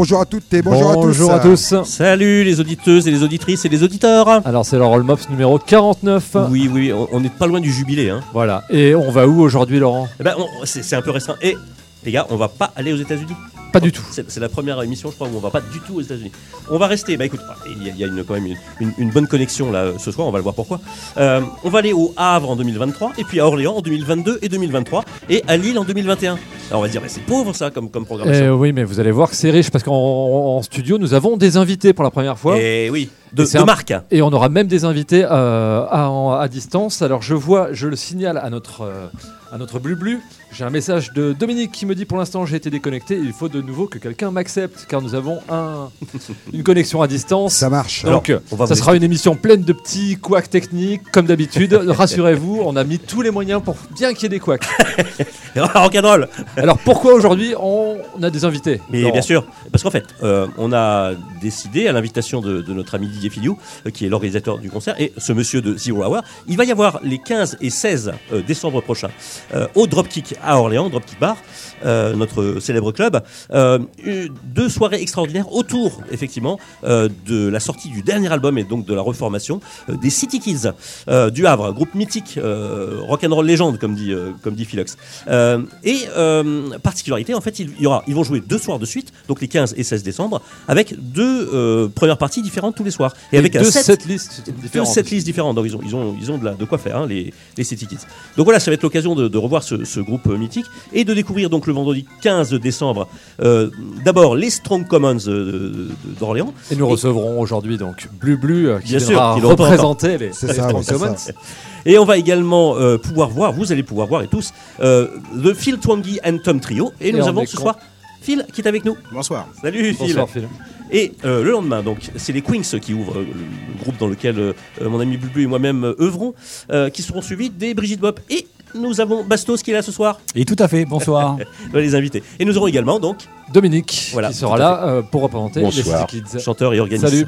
Bonjour à toutes et bonjour, Bonjour à tous. à tous. Salut les auditeuses et les auditrices et les auditeurs. Alors c'est le Roll Mops numéro 49. Oui, oui, on- n'est pas loin du jubilé. Hein. Voilà. Et on va où aujourd'hui, Laurent? Eh ben, on- c'est c'est un peu restreint. Et les gars, on va pas aller aux États-Unis. Pas du tout. C'est la première émission, je crois, où on va pas du tout aux États-Unis. On va rester. Bah écoute, il y a, il y a une, quand même une, une- une bonne connexion là ce soir. On va le voir pourquoi. Euh, on va aller au Havre en 2023, et puis à Orléans en 2022 et 2023, et à Lille en 2021. Alors on va se dire, mais c'est pauvre ça comme, comme programmation. Eh oui, mais vous allez voir que c'est riche parce qu'en en studio, nous avons des invités pour la première fois. Et Eh oui, de, Et de un- marque. Et on aura même des invités euh, à, distance. Alors je vois, je le signale à notre, euh, à notre Blu-Blu. J'ai un message de Dominique qui me dit pour l'instant j'ai été déconnecté. Il faut de nouveau que quelqu'un m'accepte car nous avons un, une connexion à distance. Ça marche. Donc, on va ça sera une émission pleine de petits couacs techniques, comme d'habitude. Rassurez-vous, on a mis tous les moyens pour bien qu'il y ait des couacs. Rock'n'roll Alors, pourquoi aujourd'hui on a des invités? Mais Laurent bien sûr, parce qu'en fait, euh, on a décidé, à l'invitation de, de notre ami Didier Filiou, euh, qui est l'organisateur du concert, et ce monsieur de Zero Hour, il va y avoir les 15 et 16 euh, décembre prochains euh, au Dropkick à Orléans, Dropkick Bar, euh, notre célèbre club, euh, deux soirées extraordinaires autour, effectivement, euh, de la sortie du dernier album et donc de la reformation des City Kids du Havre, groupe mythique, euh, rock'n'roll légende, comme dit, comme dit Philox. Et particularité, en fait, il y aura, ils vont jouer deux soirs de suite, donc les 15 et 16 décembre, avec deux premières parties différentes tous les soirs. Et, avec un deux set, setlists deux différentes. setlists différents. Donc ils ont, ils ont, ils ont de, la, de quoi faire, hein, les, les City Kids. Donc voilà, ça va être l'occasion de, de revoir ce, ce groupe mythique et de découvrir donc le vendredi 15 décembre, euh, d'abord les Strong Commons euh, d'Orléans. Et nous recevrons aujourd'hui donc Blu Blu euh, qui Bien sûr, viendra représenter les, C'est les ça, Strong Commons. ça. Et on va également euh, pouvoir voir, vous allez pouvoir voir et tous, euh, le Phil Twangy and Tom Trio. Et, Et nous on avons ce soir Phil qui est avec nous. Bonsoir. Salut Phil. Bonsoir Phil. Et euh, le lendemain, donc, c'est les Queens qui ouvrent euh, le groupe dans lequel euh, mon ami Bulbu et moi-même œuvrons, euh, qui seront suivis des Brigitte Bop. Et nous avons Bastos qui est là ce soir, Et tout à fait, bonsoir. on va les inviter. Et nous aurons également donc Dominique Voilà, qui sera là euh, pour représenter Bonsoir. les City Kids. chanteur et organiste. Salut.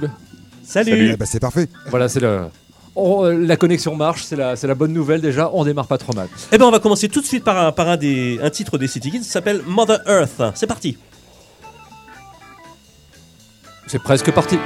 Salut. Eh ben, c'est parfait. Voilà, c'est le. on- euh, la connexion marche, c'est la, bonne nouvelle déjà, on démarre pas trop mal. Eh ben on va commencer tout de suite par un, par un, des, un titre des City Kids, ça s'appelle Mother Earth. C'est parti. C'est presque parti.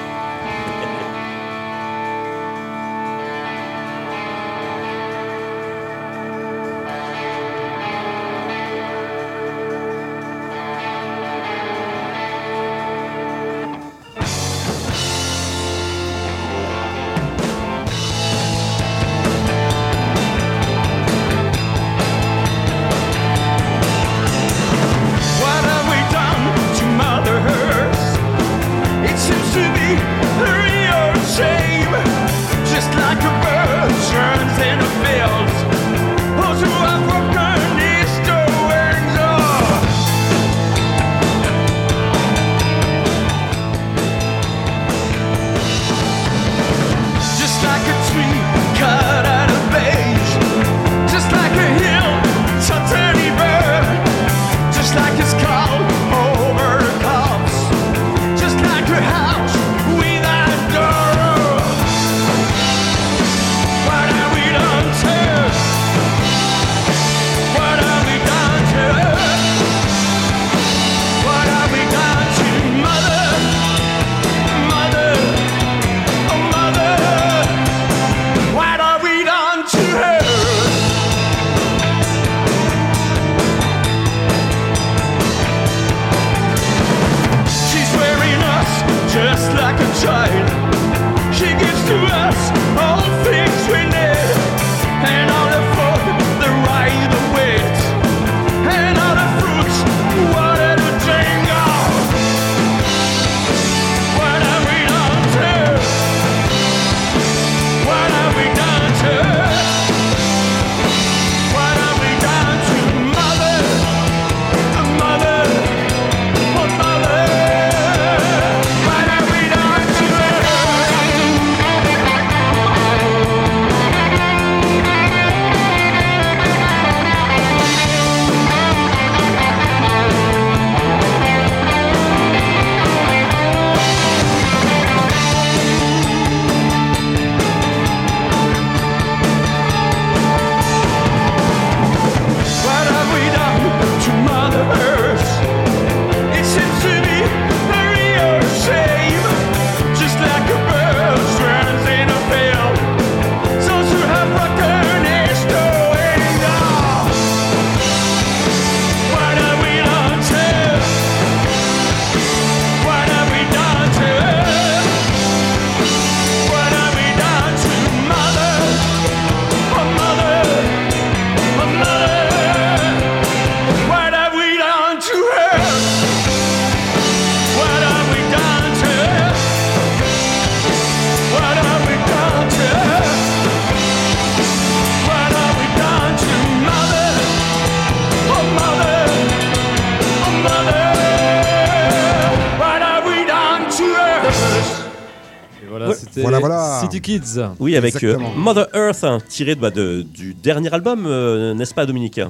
Kids. Oui, avec euh. Mother Earth, hein, tiré de, bah, de- du dernier album, euh, n'est-ce pas, Dominique?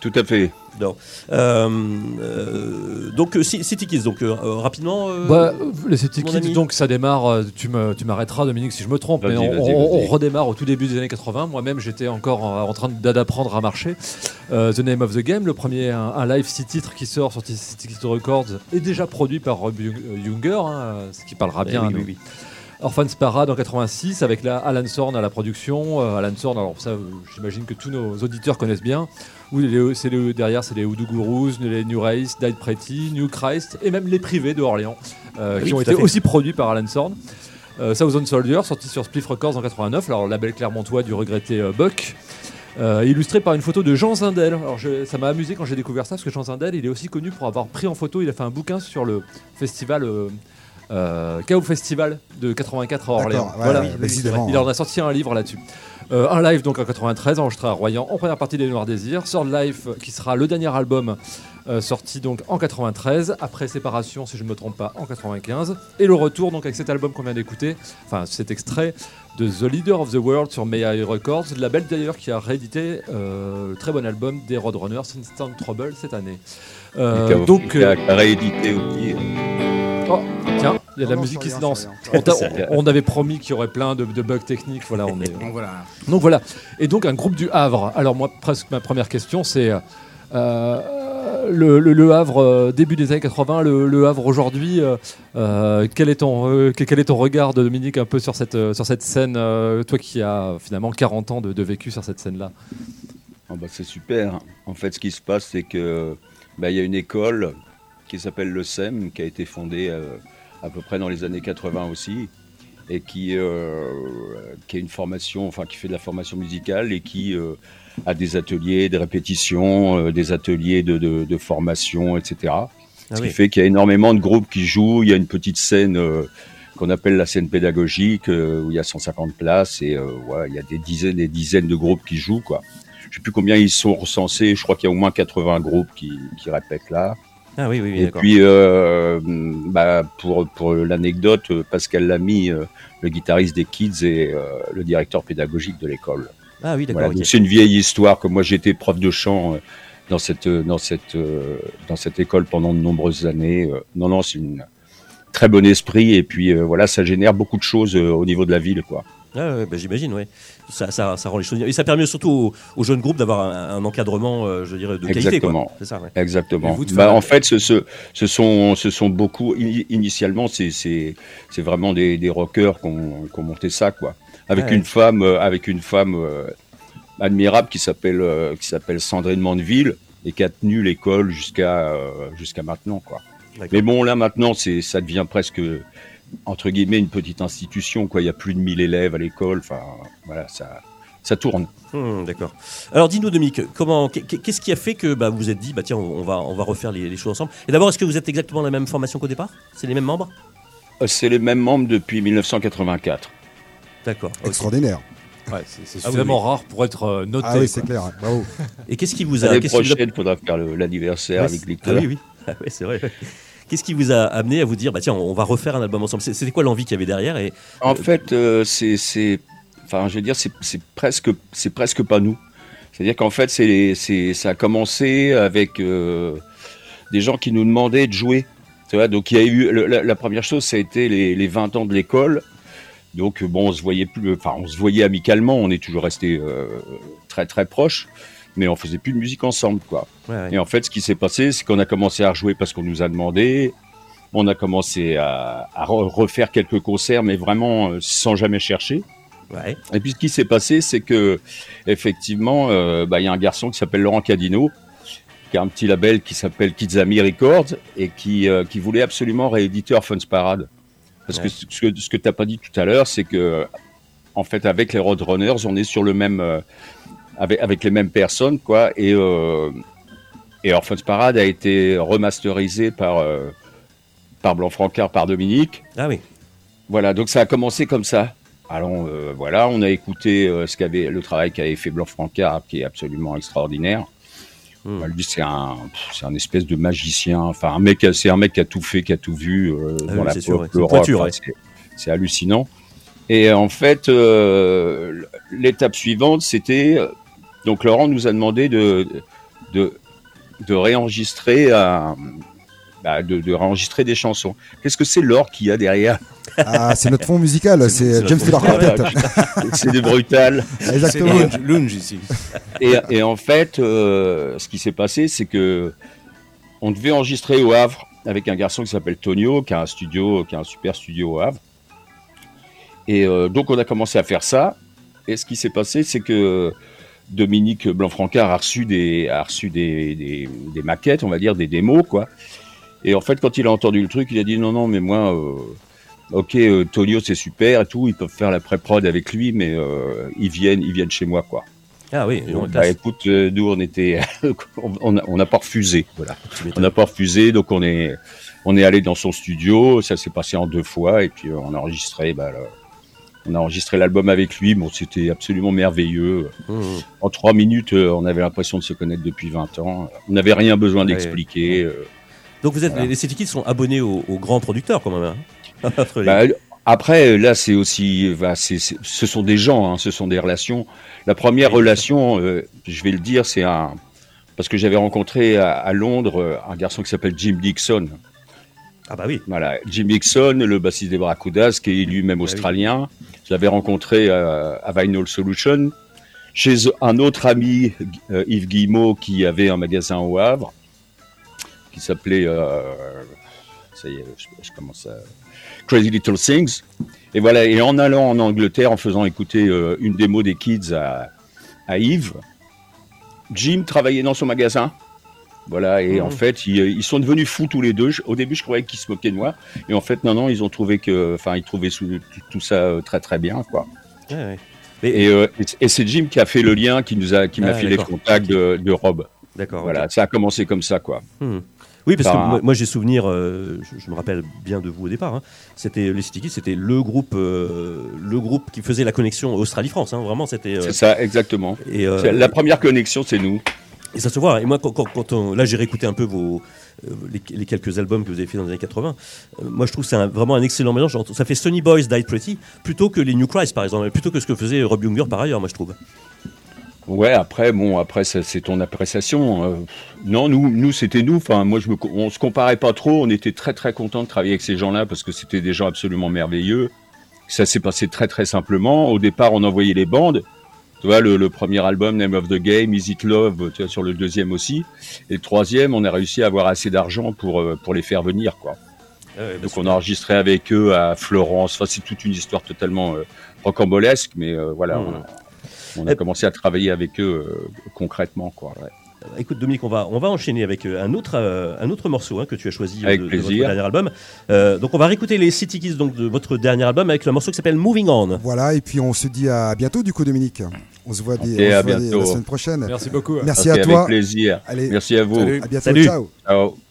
Tout à fait. Non. Euh, euh, donc, Ci- City Kids, donc euh, rapidement. euh, Bah, les City Kids, donc ça démarre, tu me- tu m'arrêteras Dominique si je me trompe, mais on, redémarre au tout début des années 80. Moi-même j'étais encore en, en train d'apprendre à marcher. Euh, the Name of the Game, le premier, un, un live 6 titres qui sort sur City Kids Records, est déjà produit par Rob Younger, hein, ce qui parlera eh bien à oui, nous. oui, oui. Orphans Parade en 86 avec la Alan Sorn à la production. Euh, Alan Sorn, alors ça, j'imagine que tous nos auditeurs connaissent bien. Où les- c'est les- derrière, c'est les Hoodoo Gurus, les New Race, Died Pretty, New Christ et même les privés de Orléans euh, Oui, qui ont été fait. aussi produits par Alan Sorn. Euh, Thousand Soldier, sorti sur Spliff Records en 89, alors label clermontois du regretté euh, Buck. Euh, illustré par une photo de Jean Zindel. Alors je- ça m'a amusé quand j'ai découvert ça parce que Jean Zindel, il est aussi connu pour avoir pris en photo. Il a fait un bouquin sur le festival euh, euh, Chaos Festival de 84 à Orléans. D'accord, ouais, voilà, oui, décidément. il en a sorti un livre là-dessus. Euh, un live donc en 93 enregistré à Royan en première partie des Noirs Désirs. Third Life qui sera le dernier album euh, sorti donc en 93 après séparation si je ne me trompe pas en 95 et le retour donc avec cet album qu'on vient d'écouter, enfin cet extrait de The Leader of the World sur May I Records, le label d'ailleurs qui a réédité euh, le très bon album des Roadrunners Instant Trouble cette année. Euh, donc euh, réédité aussi. oh, tiens, il y a de la musique qui se lance. rien. On, avait promis qu'il y aurait plein de, de bugs techniques. Voilà, on est. Donc voilà. Donc voilà. Et donc un groupe du Havre. Alors moi, presque ma première question, c'est euh, le, le- le Havre euh, début des années 80, le, le Havre aujourd'hui. euh, euh, quel est ton euh, quel quel est ton regard, Dominique, un peu sur cette euh, sur cette scène, euh, toi qui as finalement 40 ans de, de vécu sur cette scène-là? Ah bah, c'est super. En fait, ce qui se passe, c'est que bah, il y a une école qui s'appelle le SEM, qui a été fondée euh, à peu près dans les années 80 aussi, et qui, euh, qui a une formation, enfin qui fait de la formation musicale et qui euh, a des ateliers, des répétitions, euh, des ateliers de, de, de formation, etc. Ah Ce oui. qui fait qu'il y a énormément de groupes qui jouent. Il y a une petite scène qu'on appelle la scène pédagogique où il y a 150 places et ouais, il y a des dizaines et dizaines de groupes qui jouent quoi. Je sais plus combien ils sont recensés. Je crois qu'il y a au moins 80 groupes qui, qui répètent là. Ah oui, oui, oui, et puis euh, bah, pour pour l'anecdote, Pascal Lamy, euh, le guitariste des Kids et euh, le directeur pédagogique de l'école. Ah oui, d'accord. Voilà, c'est une vieille histoire. Comme moi, j'étais prof de chant dans cette dans cette dans cette école pendant de nombreuses années. Non, non, c'est une très bon esprit et puis voilà, ça génère beaucoup de choses au niveau de la ville, quoi. Ah ouais, bah, j'imagine, ouais. Ça, ça, ça rend les choses. Et ça permet surtout aux, aux jeunes groupes d'avoir un, un encadrement, euh, je dirais, de qualité. Exactement. quoi. Ça, ouais. Exactement. Vous, Bah, en fait, ce, ce, ce sont ce sont beaucoup. ini- Initialement, c'est vraiment des des rockers qui ont monté ça, quoi. Avec une femme euh, avec une femme euh, admirable qui s'appelle euh, s'appelle Sandrine Mandeville et qui a tenu l'école jusqu'à jusqu'à maintenant, quoi. Mais bon, là maintenant, ça devient presque entre guillemets une petite institution, quoi. Il y a plus de 1000 élèves à l'école. Enfin, voilà, ça ça tourne. Hmm, d'accord. Alors, dis-nous, Dominique, comment, qu'est- qu'est-ce qui a fait que bah, vous vous êtes dit, bah tiens, on va, on va refaire les, les choses ensemble? Et d'abord, est-ce que vous êtes exactement la même formation qu'au départ? C'est les mêmes membres? Euh, C'est les mêmes membres depuis 1984. D'accord. Extraordinaire. Ouais, c'est Ah oui, rare pour être euh, noté. Ah oui, c'est clair. Bravo. Et qu'est-ce qui vous a, L'année qu'est-ce qui vous a- prochaine, il faudra faire l'anniversaire Ouais, avec Victor. Ah oui, oui. Ah ouais, c'est vrai. Qu'est-ce qui vous a amené à vous dire, bah tiens, on va refaire un album ensemble? C'était quoi l'envie qu'il y avait derrière et... En fait, euh, c'est, enfin, je veux dire, c'est, presque, c'est presque pas nous. C'est-à-dire qu'en fait, c'est, ça a commencé avec euh, des gens qui nous demandaient de jouer. Tu vois, donc il y a eu le- la, la première chose, ça a été les, les 20 ans de l'école. Donc bon, on se voyait plus, enfin, on se voyait amicalement. On est toujours resté très très proches, mais on faisait plus de musique ensemble, quoi. Ouais, ouais. Et en fait, ce qui s'est passé, c'est qu'on a commencé à rejouer parce qu'on nous a demandé. On a commencé à, à re- refaire quelques concerts, mais vraiment euh, sans jamais chercher. Ouais. Et puis ce qui s'est passé, c'est que effectivement, euh, bah, il y a un garçon qui s'appelle Laurent Cadino, qui a un petit label qui s'appelle Kidzami Records et qui, euh, qui voulait absolument rééditer Orphans Parade. Parce Ouais. que ce que, ce que tu n'as pas dit tout à l'heure, c'est que en fait, avec les Roadrunners, on est sur le même, euh, avec, avec les mêmes personnes, quoi. Et, euh, et Orphans Parade a été remasterisé par, euh, par Blanc Francard, par Dominique. Ah oui. Voilà, donc ça a commencé comme ça. Alors euh, voilà, on a écouté ce qu'avait le travail qu'avait fait Blanc Francard, qui est absolument extraordinaire. Hmm. Bah, lui, c'est un, c'est un espèce de magicien. Enfin, un mec, c'est un mec qui a tout fait, qui a tout vu Ah dans oui, la c'est pop. C'est le une rock. pointure, Enfin, ouais. c'est- C'est hallucinant. Et en fait, euh, l'étape suivante, c'était donc Laurent nous a demandé de de, de réenregistrer un- bah, de, de réenregistrer des chansons. Qu'est-ce que c'est l'or qu'il y a derrière Ah, c'est notre fond musical, C'est notre James Taylor Quartet. C'est des brutales. C'est Exactement. lounge, lounge ici. Et, et en fait, euh, ce qui s'est passé, c'est que on devait enregistrer au Havre avec un garçon qui s'appelle Tonio, qui a un studio, qui a un super studio au Havre. Et euh, donc on a commencé à faire ça. Et ce qui s'est passé, c'est que Dominique Blanc-Francard a reçu des, a reçu des, des, des maquettes, on va dire des démos, quoi. Et en fait, quand il a entendu le truc, il a dit non, non, mais moi, euh, ok, euh, Tonio c'est super et tout, ils peuvent faire la pré-prod avec lui, mais euh, ils viennent, ils viennent chez moi, quoi. Ah oui, donc, bah, écoute, euh, nous on était, on n'a pas refusé, voilà. On n'a pas refusé, donc on est, on est allé dans son studio. Ça s'est passé en deux fois, et puis on a enregistré, bah, le- on a enregistré l'album avec lui. Bon, c'était absolument merveilleux. Mmh. En trois minutes, euh, on avait l'impression de se connaître depuis 20 ans. On n'avait rien besoin d'expliquer. euh. Donc vous êtes Voilà. les, City sont abonnés aux, aux grands producteurs quand même. Hein Bah, après, là, c'est aussi, bah, ce sont des gens, hein, ce sont des relations. La première Oui, relation, euh, je vais le dire, c'est un, parce que j'avais rencontré à, à Londres un garçon qui s'appelle Jim Dixon. Ah bah oui. Voilà, Jim Dixon, le bassiste des Barracudas, qui est lui-même oui. australien. Je l'avais rencontré euh, à Vinyl Solution. Chez un autre ami, euh, Yves Guillemot, qui avait un magasin au Havre, qui s'appelait, euh, ça y est, je, je commence à, Crazy Little Things. Et voilà, et en allant en Angleterre, en faisant écouter une démo des Kids à, à Yves, Jim travaillait dans son magasin. Voilà, et Mhm. en fait, ils, ils sont devenus fous tous les deux. Je- au début, je croyais qu'ils se moquaient de moi. Et en fait, non, non, ils ont trouvé que, enfin, ils trouvaient tout, tout ça euh, très, très bien, quoi. Ouais, ouais. Mais- Et, euh, et- c'est Jim qui a fait le lien, qui nous a, qui m'a Ah, filé le contact de, de Rob. D'accord. Voilà, ça a commencé comme ça, quoi. Hmm. Oui, parce Enfin, que moi, moi, j'ai souvenir, euh, je, je me rappelle bien de vous au départ. hein. C'était les City Kids, c'était le groupe, euh, le groupe qui faisait la connexion Australie-France. hein. Vraiment, c'était. euh, C'est ça, exactement. et, euh, La première connexion, c'est nous. Et ça se voit. Et moi, quand, on- là, j'ai réécouté un peu vos euh, les, quelques albums que vous avez fait dans les années 80. Euh, moi, je trouve que c'est vraiment un excellent mélange. Ça fait Sunny Boys Died Pretty plutôt que les New Christ, par exemple, plutôt que ce que faisait Rob Younger par ailleurs. Moi, je trouve. Ouais, après, bon, après, c'est ton appréciation. euh, non, nous, nous, c'était nous. Enfin, moi, je me, on se comparait pas trop. On était très, très contents de travailler avec ces gens-là parce que c'était des gens absolument merveilleux. Ça s'est passé très, très simplement. Au départ, on envoyait les bandes. Tu vois, le, le premier album, Name of the Game, Is It Love, tu vois, sur le deuxième aussi. Et le troisième, on a réussi à avoir assez d'argent pour, euh, pour les faire venir, quoi. Donc, on a enregistré avec eux à Florence. Enfin, c'est toute une histoire totalement euh, rocambolesque, mais euh, voilà, Mhm. on a, on a commencé à travailler avec eux euh, concrètement, quoi. ouais. Euh, Écoute Dominique, on va, on va enchaîner avec euh, un autre, euh, un autre morceau hein, que tu as choisi Avec de, de votre dernier album. Euh, donc on va réécouter les City Kids donc, de votre dernier album avec le morceau qui s'appelle Moving On. Voilà, et puis on se dit à bientôt du coup, Dominique. On se voit, des, Ok, on se à voit des- bientôt. la semaine prochaine. Merci beaucoup. Merci à toi. Avec plaisir. Allez, Merci à vous. Salut. à bientôt. Salut. Ciao. Ciao.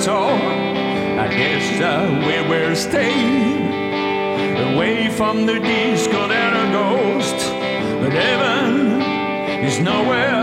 And so I guess that we will stay away from the disco and a ghost. But heaven is nowhere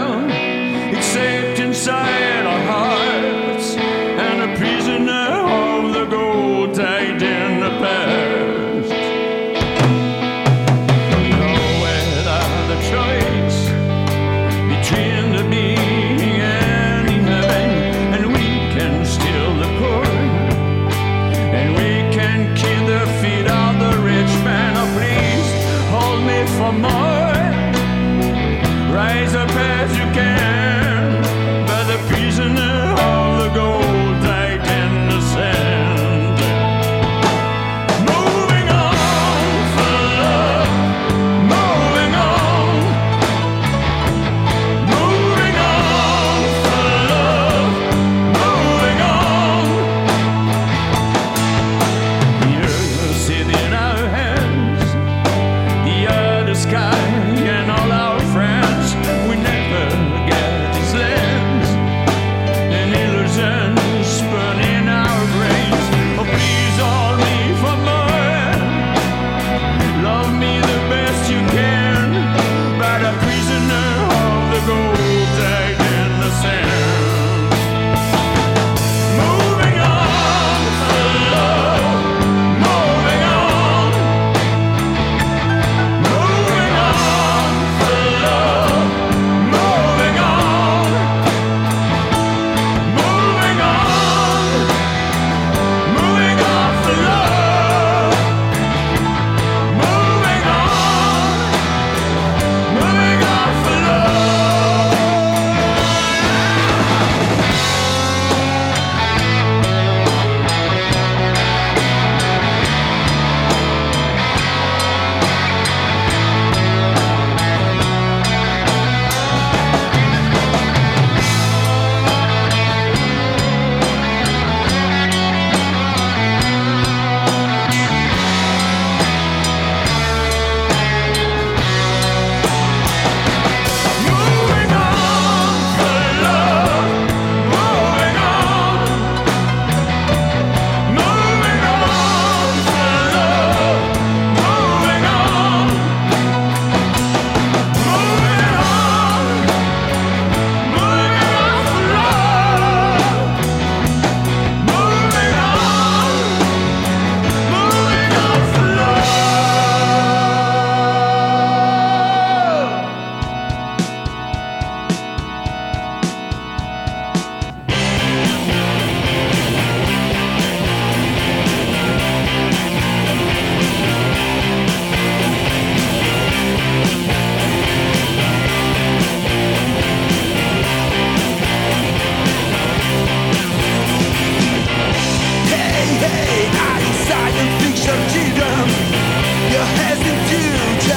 Dude,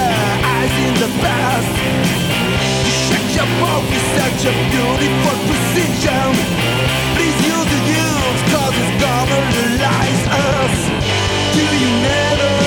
eyes in the past. You shake your mouth with such a beautiful precision. Please use the use cause it's gonna realize us. Do you never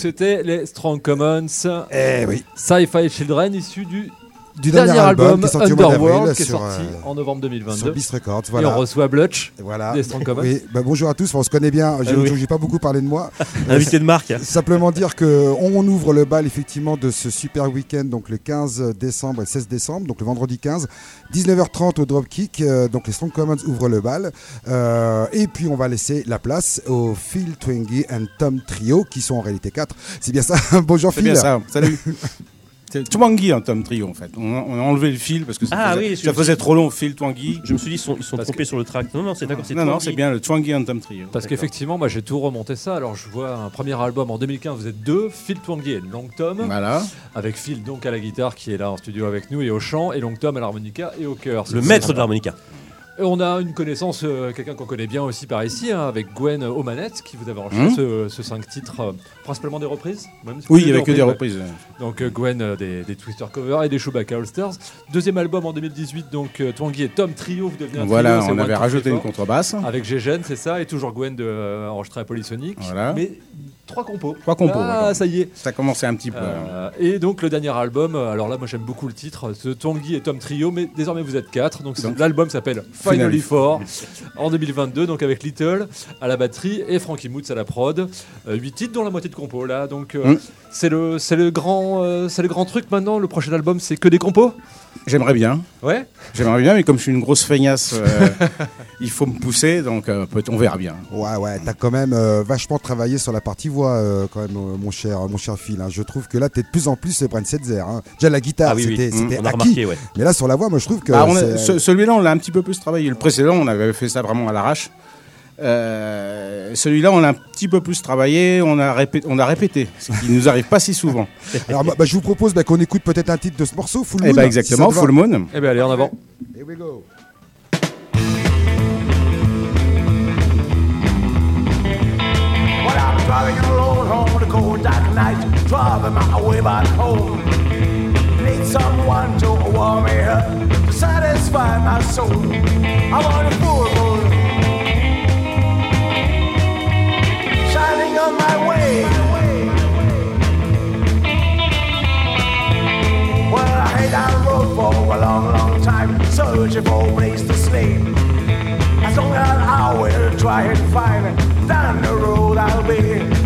C'était les Strong Commons, Eh oui. Sci-Fi Children, issus du, Du dernier, album, qui au mois Underworld, qui est sur, sorti euh, en novembre sur 2022. Beast Records. Et on reçoit Blutch voilà. Oui, bah, bonjour à tous, on se connaît bien, je Ah oui. n'ai pas beaucoup parlé de moi. Invité de marque. Simplement dire que on ouvre le bal effectivement de ce super week-end, donc le 15 décembre et 16 décembre, donc le vendredi 15, 19h30 au Dropkick, euh, donc les Strong Commons ouvrent le bal. Euh, et puis on va laisser la place au Phil Twingy and Tom Trio, qui sont en réalité quatre. C'est bien ça Bonjour C'est Phil. bien ça, salut. Twangy en Tom Trio en fait. On a, on a enlevé le fil parce que ça, Ah faisait, oui, ça je- faisait trop long, fil Twangy. Je me suis dit, ils sont, ils sont trompés sur le track. Non, non, c'est d'accord, c'est Non, non, Twangy. c'est bien le Twangy en Tom Trio. Parce qu'effectivement, moi j'ai tout remonté ça. Alors je vois un premier album en 2015, vous êtes deux, Phil Twangui et Long Tom, Voilà. avec Phil donc à la guitare qui est là en studio avec nous et au chant, et Long Tom à l'harmonica et au chœur. Le maître de l'harmonica. On a une connaissance, euh, quelqu'un qu'on connaît bien aussi par ici, hein, avec Gwen aux manettes, qui vous avez enregistré ce, ce cinq titres, euh, principalement des reprises même si Oui, il y avait que des ouais. reprises. Donc euh, Gwen des, des Twister covers et des Chewbacca All Stars. Deuxième album en 2018, donc Twangui et Tom Trio, vous devenez un Voilà, trio, on avait rajouté une contrebasse. Avec Gégène, c'est ça, et toujours Gwen de enregistré à Polysonic. Voilà. Mais trois compos. Trois compos, Ah, ça y est. Ça commençait un petit peu. Euh, et donc le dernier album, alors là moi j'aime beaucoup le titre, ce Twangui et Tom Trio, mais désormais vous êtes quatre, donc Donc, l'album s'appelle Finally. Four en 2022, donc avec Little à la batterie et Frankie Moots à la prod, Euh, huit titres dont la moitié de compos là, donc euh, Mm. c'est le c'est le grand euh, c'est le grand truc maintenant, le prochain album c'est que des compos? J'aimerais bien. Ouais J'aimerais bien, mais comme je suis une grosse feignasse, euh, il faut me pousser, donc euh, peut- on verra bien. Ouais, ouais, t'as quand même euh, vachement travaillé sur la partie voix, euh, quand même, euh, mon cher, mon cher Phil. hein. Je trouve que là, t'es de plus en plus Brent Setzer. Hein. Déjà, la guitare, Ah oui, c'était Mm, a acquis. remarqué, ouais. Mais là, sur la voix, moi, je trouve que. Bah, on a- c'est- ce- Celui-là, on l'a un petit peu plus travaillé. Le précédent, on avait fait ça vraiment à l'arrache. Euh, Celui-là, on l'a un petit peu plus travaillé, on a, répété, on a répété, ce qui nous arrive pas si souvent. Alors, bah, bah, je vous propose bah, qu'on écoute peut-être un titre de ce morceau, Full Moon. Et bah si exactement, va. Full Moon. Eh bien, allez, en avant. Here we go. Driving alone home cold dark night, driving my way back home. Need someone to warm me up, to satisfy my soul. I want a full moon a place to sleep. As long as I will try and find down the road I'll be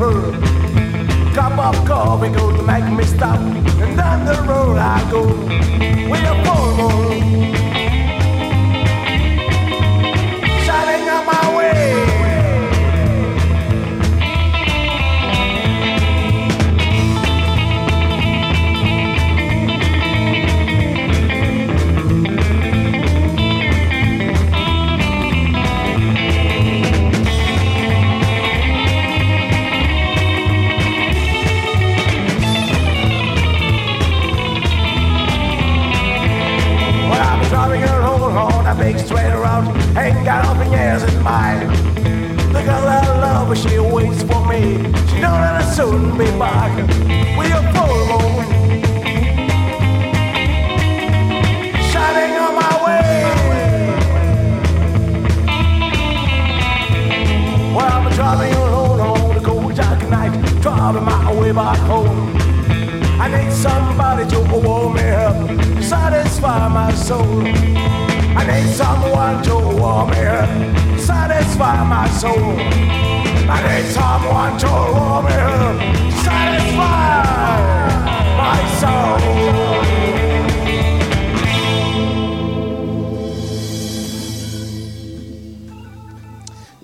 the road night through. Cup of coffee go to make me stop. And down the road I go. With a full Ain't got nothing else in mind. The girl I love, she waits for me. She know that I'll soon be back. With a full moon shining on my way. Well, I'm driving home on a cold dark night, driving my way back home. I need somebody to warm me up, satisfy my soul. I need someone to warm me up, satisfy my soul. I need someone to warm me up, satisfy my soul.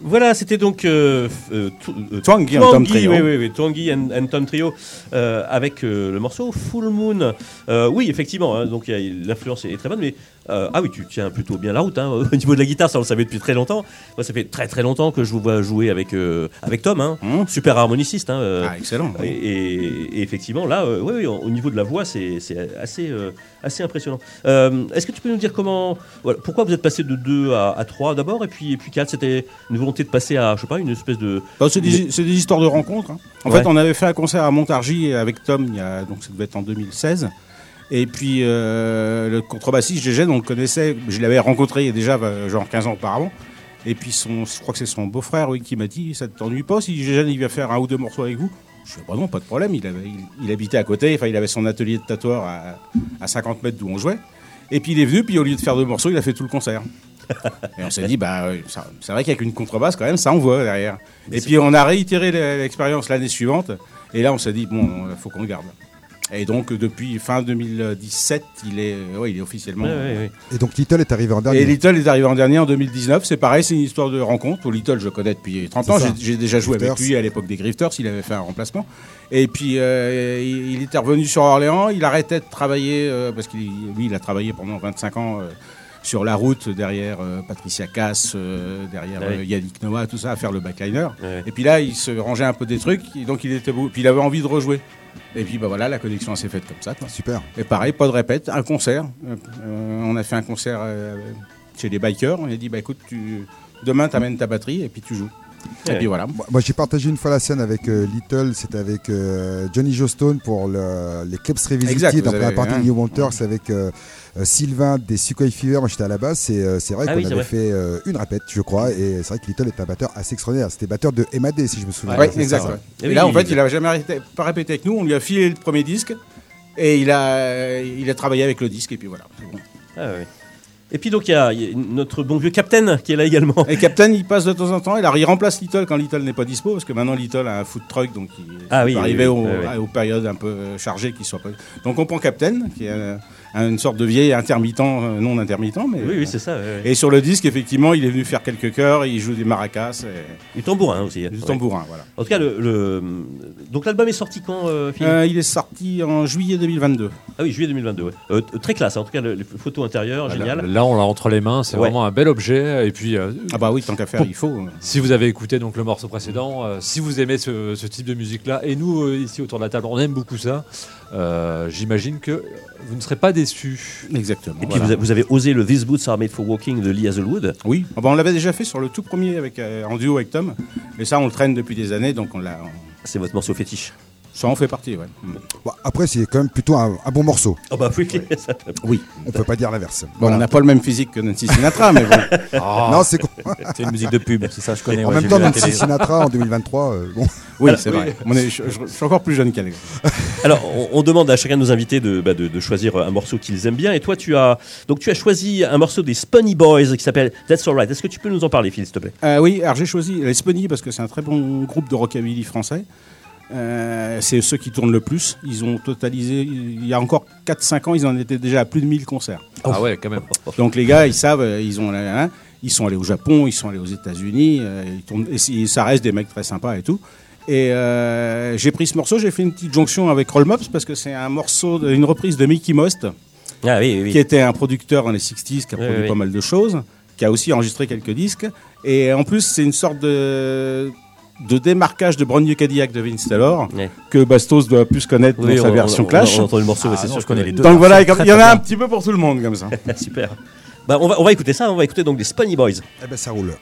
Voilà, c'était donc euh, euh, euh, Twangy and Tom Trio. Oui, oui, oui, Twangy and, and Tom Trio euh, avec euh, le morceau Full Moon. Euh, oui, effectivement, hein, donc l'influence est très bonne, mais euh, ah oui, tu tiens plutôt bien la route. hein, au niveau de la guitare, ça on le savait depuis très longtemps. Moi, ça fait très très longtemps que je vous vois jouer avec euh, avec Tom, hein, Mmh. super harmoniciste. Hein, euh, Ah, excellent. et, et- et effectivement, là, ouais, ouais, au niveau de la voix, c'est assez, assez impressionnant. Est-ce que tu peux nous dire comment, voilà, pourquoi vous êtes passé de 2 à, à 3 d'abord, et puis, et puis 4 C'était une volonté de passer à, je sais pas, une espèce de. Bah, c'est des, histoires de rencontres. En Ouais. fait, on avait fait un concert à Montargis avec Tom, il y a, donc ça devait être en 2016. Et puis euh, le contrebassiste Gégène, on le connaissait, je l'avais rencontré il y a déjà euh, genre 15 ans auparavant. Et puis son, je crois que c'est son beau-frère oui, qui m'a dit Ça te t'ennuie pas si Gégène il vient faire un ou deux morceaux avec vous? Je dis Bah non, pas de problème. Il, avait, il, il habitait à côté, enfin il avait son atelier de tatoueur à, à 50 mètres d'où on jouait. Et puis il est venu, puis au lieu de faire deux morceaux, il a fait tout le concert. Et on s'est dit, bah, c'est vrai qu'avec une contrebasse, quand même, ça envoie derrière. et puis on a réitéré l'e- l'expérience l'année suivante. Et là, on s'est dit, bon, il faut qu'on le garde. Et donc, depuis fin 2017, il est, euh, ouais, il est officiellement. Ouais, ouais, ouais. Et donc Little est arrivé en dernier. Et Little est arrivé en dernier en 2019. C'est pareil, c'est une histoire de rencontre. Little, je connais depuis 30 C'est ans. J'ai déjà joué avec lui à l'époque des Grifters. Il avait fait un remplacement. Et puis, euh, il, il était revenu sur Orléans. Il arrêtait de travailler euh, parce qu'il lui, il a travaillé pendant 25 ans. euh, sur la route derrière euh, Patricia Cass, euh, derrière euh, Yannick Noah, tout ça, à faire le backliner. Ouais. Et puis là, il se rangeait un peu des trucs, et donc il était beau. Puis il avait envie de rejouer. Et puis bah voilà, la connexion s'est faite comme ça. quoi. Super. Et pareil, pas de répète, un concert. On a fait un concert euh, chez les bikers. On a dit bah écoute, tu, demain t'amènes ta batterie et puis tu joues. Et puis voilà. Moi, moi, j'ai partagé une fois la scène avec euh, Little, c'était avec euh, Johnny Jostone pour le, les Clips Revisited, donc la partie hein. New Wanters avec euh, euh, Sylvain des Sukhoi Fever. Moi j'étais à la base, c'est euh, c'est vrai Ah qu'on oui, avait vrai. fait euh, une répète, je crois, et c'est vrai que Little est un batteur assez extraordinaire. C'était batteur de MAD, si je me souviens. Ouais, C'est exact. ça, ouais. Et Et, oui, là, en fait, il a jamais arrêté, pas répété avec nous. On lui a filé le premier disque et il a, il a travaillé avec le disque et puis voilà. Ah, ouais. Et puis donc il y, a il y a notre bon vieux Captain qui est là également. Et Captain, il passe de temps en temps. Alors, il remplace Little quand Little n'est pas dispo parce que maintenant Little a un food truck, donc il Ah oui, peut oui, arriver oui, aux, oui, oui. aux périodes un peu chargées qui soient pas. Donc, on prend Captain, qui est euh, une sorte de vieil intermittent, euh, non intermittent, mais. Oui, oui, c'est ça. ouais, ouais. Et sur le disque, effectivement, il est venu faire quelques chœurs, il joue des maracas et Du tambourin aussi. du Ouais. tambourin, voilà. En tout cas, le, le- donc l'album est sorti quand, euh, Philippe Euh, il est sorti en juillet 2022. Ah oui, juillet 2022. ouais. Euh, très classe, hein. en tout cas, le- les photos intérieures, génial. Là, on l'a entre les mains, c'est Ouais. vraiment un bel objet. Et puis, euh, Ah bah oui, tant qu'à faire, il faut. euh. si vous avez écouté donc le morceau précédent, euh, si vous aimez ce, ce type de musique-là, et nous euh, ici autour de la table, on aime beaucoup ça. euh, J'imagine que vous ne serez pas déçus. Exactement. Et puis voilà. vous, avez osé le These Boots Are Made for Walking de Lee Hazelwood. Oui, Ah bah, on l'avait déjà fait sur le tout premier avec, euh, en duo avec Tom. Et ça, on le traîne depuis des années, donc on l'a. on- C'est votre morceau fétiche. Ça en fait partie, ouais. Mm. Bon, après, c'est quand même plutôt un, un bon morceau. Oh bah oui, ça- Oui. On peut pas dire l'inverse. Bon, Voilà. on n'a pas le même physique que Nancy Sinatra, mais bon. Non, c'est con. C'est une musique de pub, c'est ça, je connais. En ouais, même temps, Nancy. Sinatra en 2023, euh, bon. Oui, c'est vrai. On est- je, je- je suis encore plus jeune qu'elle. Alors, on, on demande à chacun de nos invités de, bah, de- de choisir un morceau qu'ils aiment bien. Et toi, tu as donc tu as choisi un morceau des Spunny Boys qui s'appelle That's Alright. Est-ce que tu peux nous en parler, Phil, s'il te plaît? Euh, oui, alors j'ai choisi les Spunny parce que c'est un très bon groupe de rockabilly français. Euh, c'est ceux qui tournent le plus. Ils ont totalisé, il y a encore 4-5 ans, ils en étaient déjà à plus de 1000 concerts. Ah ouais, quand même. Donc les gars, ils savent, euh, ils ont, hein, ils sont allés au Japon, ils sont allés aux États-Unis, euh, ils tournent- et si- ça reste des mecs très sympas et tout. Et euh, j'ai pris ce morceau, j'ai fait une petite jonction avec Roll Mops parce que c'est un morceau, de- une reprise de Mickey Most, Ah oui, oui, qui était un producteur dans les 60s, qui a Oui, produit pas mal de choses, qui a aussi enregistré quelques disques. Et en plus, c'est une sorte de de démarquage de Brand New Cadillac de Vince Taylor Ouais. que Bastos doit plus connaître Oui, dans sa on- version on- Clash. On, on entend le morceau, Ah, c'est sûr je connais les deux. Donc voilà, il y en a un petit peu pour tout le monde comme ça. Super. Bah, on, va, on va écouter ça, on va écouter donc les Spunny Boys. Eh ben, ça roule.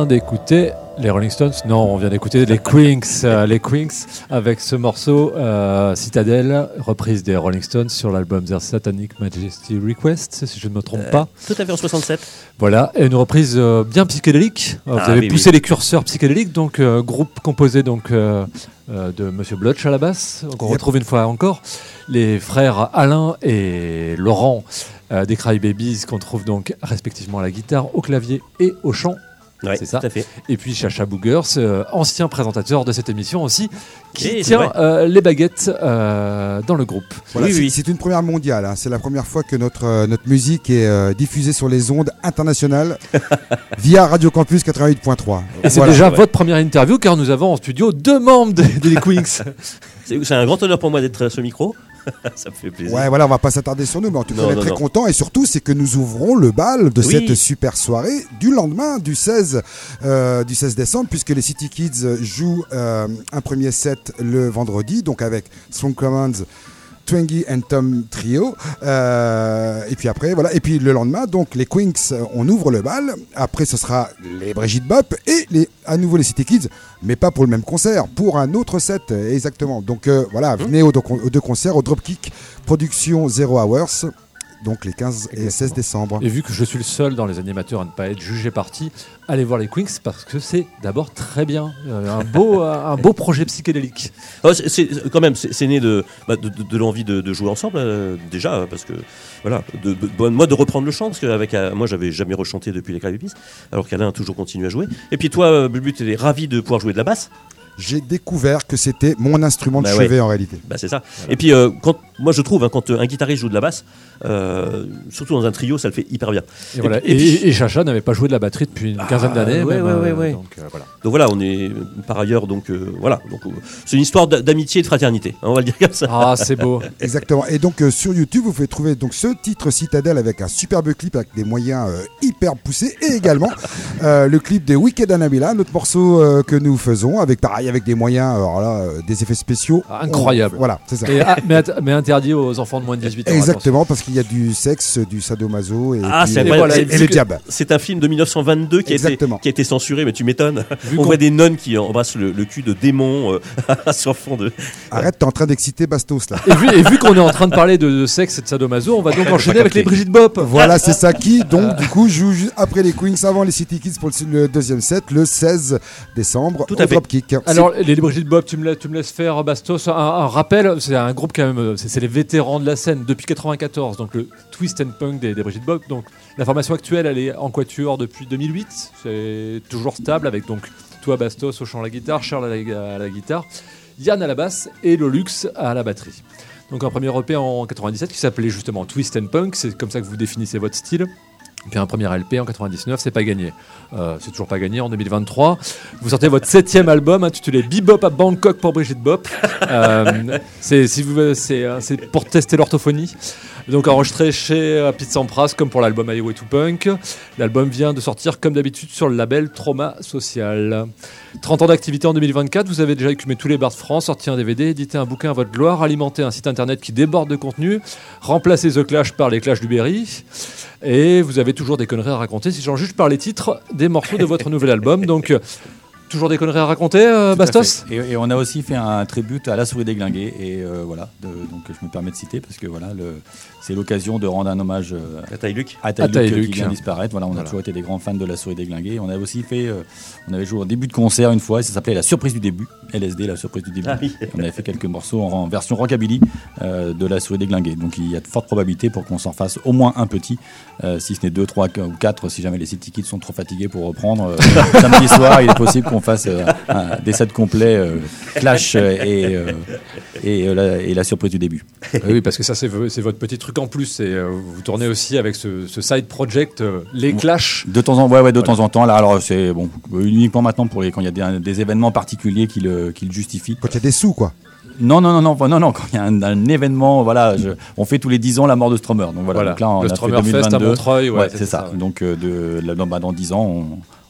Vient d'écouter les Rolling Stones. Non, on vient d'écouter les Queens, euh, les Queens avec ce morceau euh, Citadel, reprise des Rolling Stones sur l'album Their Satanic Majesty Request, si je ne me trompe pas. Tout à fait en 67. Voilà, et une reprise euh, bien psychédélique. Euh, Vous Ah, avez oui, poussé les curseurs psychédéliques, donc euh, groupe composé donc euh, euh, de Monsieur Blotch à la basse, qu'on Yep. retrouve une fois encore, les frères Alain et Laurent euh, des Crybabies, qu'on trouve donc respectivement à la guitare, au clavier et au chant. Ouais, C'est ça. Tout à fait. Et puis Chacha Boogers, euh, ancien présentateur de cette émission aussi, qui c'est tient euh, les baguettes euh, dans le groupe. Voilà, Oui, c'est- oui. C'est une première mondiale. hein. C'est la première fois que notre, euh, notre musique est euh, diffusée sur les ondes internationales via Radio Campus 88.3. Et c'est Voilà. déjà ouais. votre première interview car nous avons en studio deux membres des, des Queens. C'est c'est un grand honneur pour moi d'être à ce micro. Ça me fait plaisir. Ouais, voilà, on va pas s'attarder sur nous, mais en tout cas, on est très content et surtout, c'est que nous ouvrons le bal de Oui. cette super soirée du lendemain, du 16, euh, du 16 décembre, puisque les City Kids jouent euh, un premier set le vendredi, donc avec Strong Commands Twingy and Tom Trio. Euh, et puis après, voilà. Et puis le lendemain, donc les Quinks, euh, on ouvre le bal. Après, ce sera les Brigitte Bop et les, à nouveau les City Kids, mais pas pour le même concert, pour un autre set, exactement. Donc euh, voilà, venez aux deux, aux deux concerts, au Dropkick Production Zero Hours, donc les 15 et 16 décembre. Et vu que je suis le seul dans les animateurs à ne pas être jugé parti, allez voir les Quinks parce que c'est d'abord très bien. Euh, un, beau, un beau projet psychédélique. Oh, c'est- quand même, c'est né de, bah, de, de- de l'envie de, de jouer ensemble euh, déjà, euh, parce que voilà, de, moi de reprendre le chant, parce que avec, euh, moi j'avais jamais rechanté depuis les claviers alors qu'Alain a toujours continué à jouer. Et puis toi, euh, Bulbu, tu es ravi de pouvoir jouer de la basse? J'ai découvert que c'était mon instrument de Bah ouais. chevet en réalité. Bah, c'est ça. Et puis, euh, quand, moi je trouve, hein, quand euh, un guitariste joue de la basse, euh, surtout dans un trio, ça le fait hyper bien. Et, voilà. puis- et, puis- et Chacha n'avait pas joué de la batterie depuis une quinzaine d'années. ouais, même, ouais, ouais, ouais. donc, euh, voilà. Donc voilà, on est par ailleurs, donc euh, voilà. Donc euh, c'est une histoire d'a- d'amitié et de fraternité, hein, on va le dire comme ça. Ah, c'est beau. Exactement. Et donc euh, sur YouTube, vous pouvez trouver donc ce titre Citadel avec un superbe clip avec des moyens euh, hyper poussés et également euh, le clip de Wicked Annabella, notre morceau euh, que nous faisons avec pareil avec des moyens, alors là, euh, des effets spéciaux Ah, incroyable. On- voilà, c'est ça. Et, ah, mais, int- mais interdit aux enfants de moins de 18 ans. Exactement, parce qu'il y a du sexe, du sadomaso et, Ah, puis, c'est euh, vrai, voilà, et, le diable. C'est un film de 1922 qui a, été, Exactement. qui a été censuré, mais tu m'étonnes. Vu On qu'on- voit des nonnes qui embrassent le, le cul de démons euh, sur fond de. Arrête, t'es en train d'exciter Bastos là. Et vu, qu'on est en train de parler de, de sexe et de sadomaso, on va donc enchaîner avec les Brigitte Bop. Voilà, c'est ça qui, donc, du coup, joue ju- après les Queens, avant les City Kids pour le, deuxième set, le 16 décembre, Tout au à fait. Dropkick. Alors, les Brigitte Bob, tu me, laisses faire, Bastos, un, un rappel, c'est un groupe quand même, euh, c'est les vétérans de la scène depuis 94, donc le twist and punk des, Brigitte Bob. Donc, la formation actuelle, elle est en quatuor depuis 2008, c'est toujours stable avec donc toi, Bastos, au chant à la guitare, Charles à la, à la guitare, Yann à la basse et Lolux à la batterie. Donc, un premier EP en 97 qui s'appelait justement Twist and Punk, c'est comme ça que vous définissez votre style. Puis un premier LP en 99, c'est pas gagné. Euh, c'est toujours pas gagné en 2023. Vous sortez votre septième album intitulé Bebop à Bangkok pour Brigitte Bop. Euh, c'est si vous- c'est c'est pour tester l'orthophonie. Donc enregistré chez euh, Pete Sampras comme pour l'album Highway to Punk. L'album vient de sortir comme d'habitude sur le label Trauma Social. 30 ans d'activité en 2024, vous avez déjà écumé tous les bars de France, sorti un DVD, édité un bouquin à votre gloire, alimenté un site internet qui déborde de contenu, remplacé The Clash par les Clash du Berry. Et vous avez toujours des conneries à raconter, si j'en juge par les titres des morceaux de votre nouvel album. Donc, euh, toujours des conneries à raconter, euh, à Bastos? et, et on a aussi fait un tribute à la souris déglinguée. Et euh, voilà, de- donc je me permets de citer parce que voilà, le- c'est l'occasion de rendre un hommage euh, La taille Luc. à Taïluc, Taïluc. qui vient disparaître. Voilà, on a Voilà. toujours été des grands fans de la souris déglinguée. On a aussi fait, euh, on avait joué au début de concert une fois, et ça s'appelait La surprise du début, LSD, la surprise du début. Ah oui. On avait fait quelques morceaux en, en version rockabilly euh, de la souris déglinguée. Donc il y a de fortes probabilités pour qu'on s'en fasse au moins un petit, euh, si ce n'est deux, trois ou quatre, si jamais les City Kids sont trop fatigués pour reprendre. Euh, samedi soir, il est possible qu'on fasse euh, un- des sets complets euh, Clash et, euh, et, euh, la, et la surprise du début. Oui, parce que ça, c'est votre petit truc en plus. Et euh, vous tournez aussi avec ce, ce side project, euh, les Clash. De temps en ouais, ouais, de temps en temps. Là, alors c'est bon, uniquement maintenant pour les, quand il y a des, des événements particuliers qui le, qui le justifient. Quand il y a des sous, quoi. Non, non, non, non, non, non. Quand il y a un, un événement, voilà, je- on fait tous les 10 ans la mort de Stromer. Donc voilà. Voilà. Donc là, on Le a fait Stromer Fest à 2022. Montreuil, ouais, Ouais, c'est c'est ça, ça. ouais. Donc euh, de, là, dans, bah, dans 10 ans, on,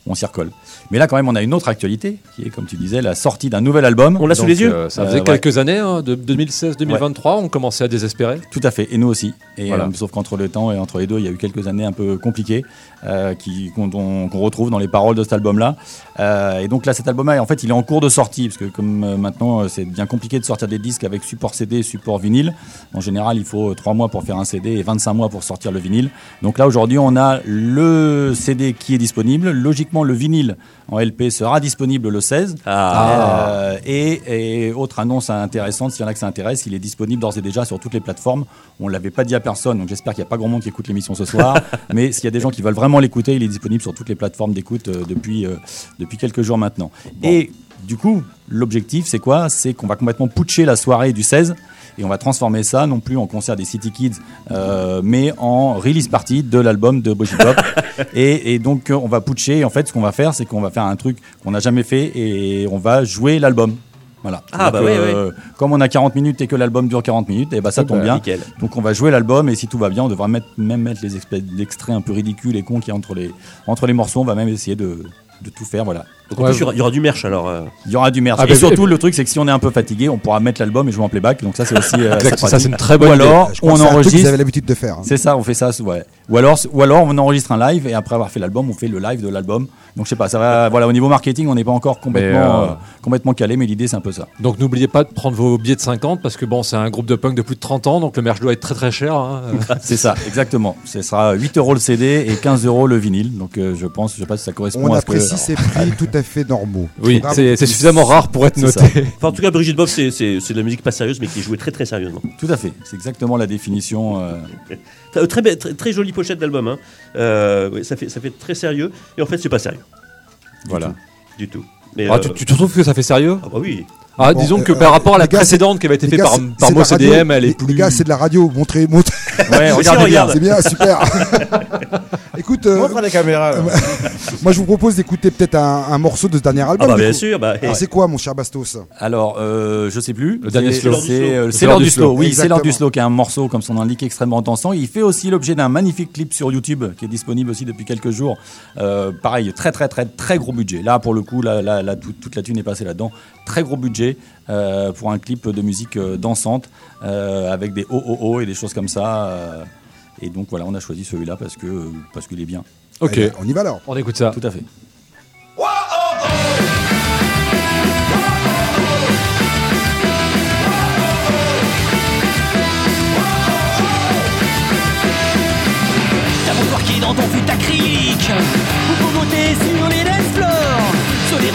on s'y recolle. Mais là, quand même, on a une autre actualité qui est, comme tu disais, la sortie d'un nouvel album. On l'a sous les yeux euh, ça Euh, faisait ouais. quelques années, hein, de 2016-2023, on commençait à désespérer. Tout à fait, et nous aussi. Et Voilà. euh, sauf qu'entre le temps et entre les deux, il y a eu quelques années un peu compliquées euh, qu'on retrouve dans les paroles de cet album-là. Euh, et donc là, cet album-là, en fait, il est en cours de sortie parce que comme euh, maintenant, euh, c'est bien compliqué de sortir des disques avec support CD, support vinyle. En général, il faut 3 mois pour faire un CD et 25 mois pour sortir le vinyle. Donc là, aujourd'hui, on a le CD qui est disponible. Logiquement, le vinyle en LP sera disponible le 16. Ah. Euh, et, et autre annonce intéressante, s'il y en a que ça intéresse, il est disponible d'ores et déjà sur toutes les plateformes. On ne l'avait pas dit à personne, donc j'espère qu'il n'y a pas grand monde qui écoute l'émission ce soir. mais s'il y a des gens qui veulent vraiment l'écouter, il est disponible sur toutes les plateformes d'écoute depuis, euh, depuis quelques jours maintenant. Et du coup, l'objectif, c'est quoi? C'est qu'on va complètement putcher la soirée du 16 et on va transformer ça non plus en concert des City Kids, euh, mais en release party de l'album de Brigitte Bop. et, et donc euh, on va putcher. En fait, ce qu'on va faire, c'est qu'on va faire un truc qu'on n'a jamais fait et on va jouer l'album. Voilà. Ah, bah oui, euh, Comme on a 40 minutes et que l'album dure 40 minutes, et bah ça tombe bien. nickel. Donc on va jouer l'album et si tout va bien, on devra mettre, même mettre les extraits, un peu ridicules et cons qu'il y a entre les, entre les morceaux. On va même essayer de, de tout faire. Voilà. Donc en Ouais, plus, il y aura- il y aura du merch alors. euh. Il y aura du merch. Ah, et bah, surtout, le truc, c'est que si on est un peu fatigué, on pourra mettre l'album et jouer en playback. Donc ça, c'est aussi. euh, ça, c'est une très bonne Ou idée. alors, on que enregistre. Vous avez l'habitude de faire. hein. C'est ça, on fait ça, ouais. Ou alors, ou alors on enregistre un live et après avoir fait l'album, on fait le live de l'album. Donc je sais pas, ça va. Voilà, au niveau marketing, on n'est pas encore complètement, euh, euh, complètement calé, mais l'idée c'est un peu ça. Donc n'oubliez pas de prendre vos billets de 50 parce que bon, c'est un groupe de punk de plus de 30 ans, donc le merch doit être très très cher. hein. C'est ça, exactement. Ce sera 8 euros le CD et 15 euros le vinyle. Donc euh, je pense, je sais pas si ça correspond On à apprécie ces prix tout à fait normaux. oui, c'est suffisamment rare pour être noté. Enfin, en tout cas, Brigitte Bob, c'est de la musique pas sérieuse, mais qui est jouée très très sérieusement. Tout à fait, c'est exactement la définition. euh, Très, belle- très, très jolie pochette d'album. Hein. Euh, ouais, ça, fait, ça fait très sérieux. Et en fait, c'est pas sérieux. voilà. Du tout. Mais, Ah, euh, tu, tu trouves que ça fait sérieux? Ah bah oui. Ah, Bon, disons que euh, par rapport à la gars, précédente qui avait été faite par, par c'est de Mo la radio. CDM, elle Les- est plus. Les gars, c'est de la radio. Montrez, montrez. Ouais, regardez on bien. regarde. C'est bien, super. Écoute, euh, Montre la caméra. là. moi je vous propose d'écouter peut-être un, un morceau de ce dernier album. Ah bah du bien coup. sûr. Bah, Alors, c'est quoi, mon cher Bastos? Alors, euh, je sais plus. Le dernier C'est- slow. C'est euh, l'heure du slow. slow. Oui, c'est l'heure du Exactement. slow qui est un morceau, comme son indique, extrêmement dansant. Il fait aussi l'objet d'un magnifique clip sur YouTube qui est disponible aussi depuis quelques jours. Euh, pareil, très très très très gros budget. Là, pour le coup, là, là, là, tout- toute la thune est passée là-dedans. Très gros budget euh, pour un clip de musique euh, dansante euh, avec des oh oh oh et des choses comme ça. euh, et donc voilà, on a choisi celui-là parce que parce qu'il est bien. Ok, Allez, on y va alors. on écoute ça. Tout à fait. T'as beau twerker dans ton fut acrylique Ou pogoter sur les dance floors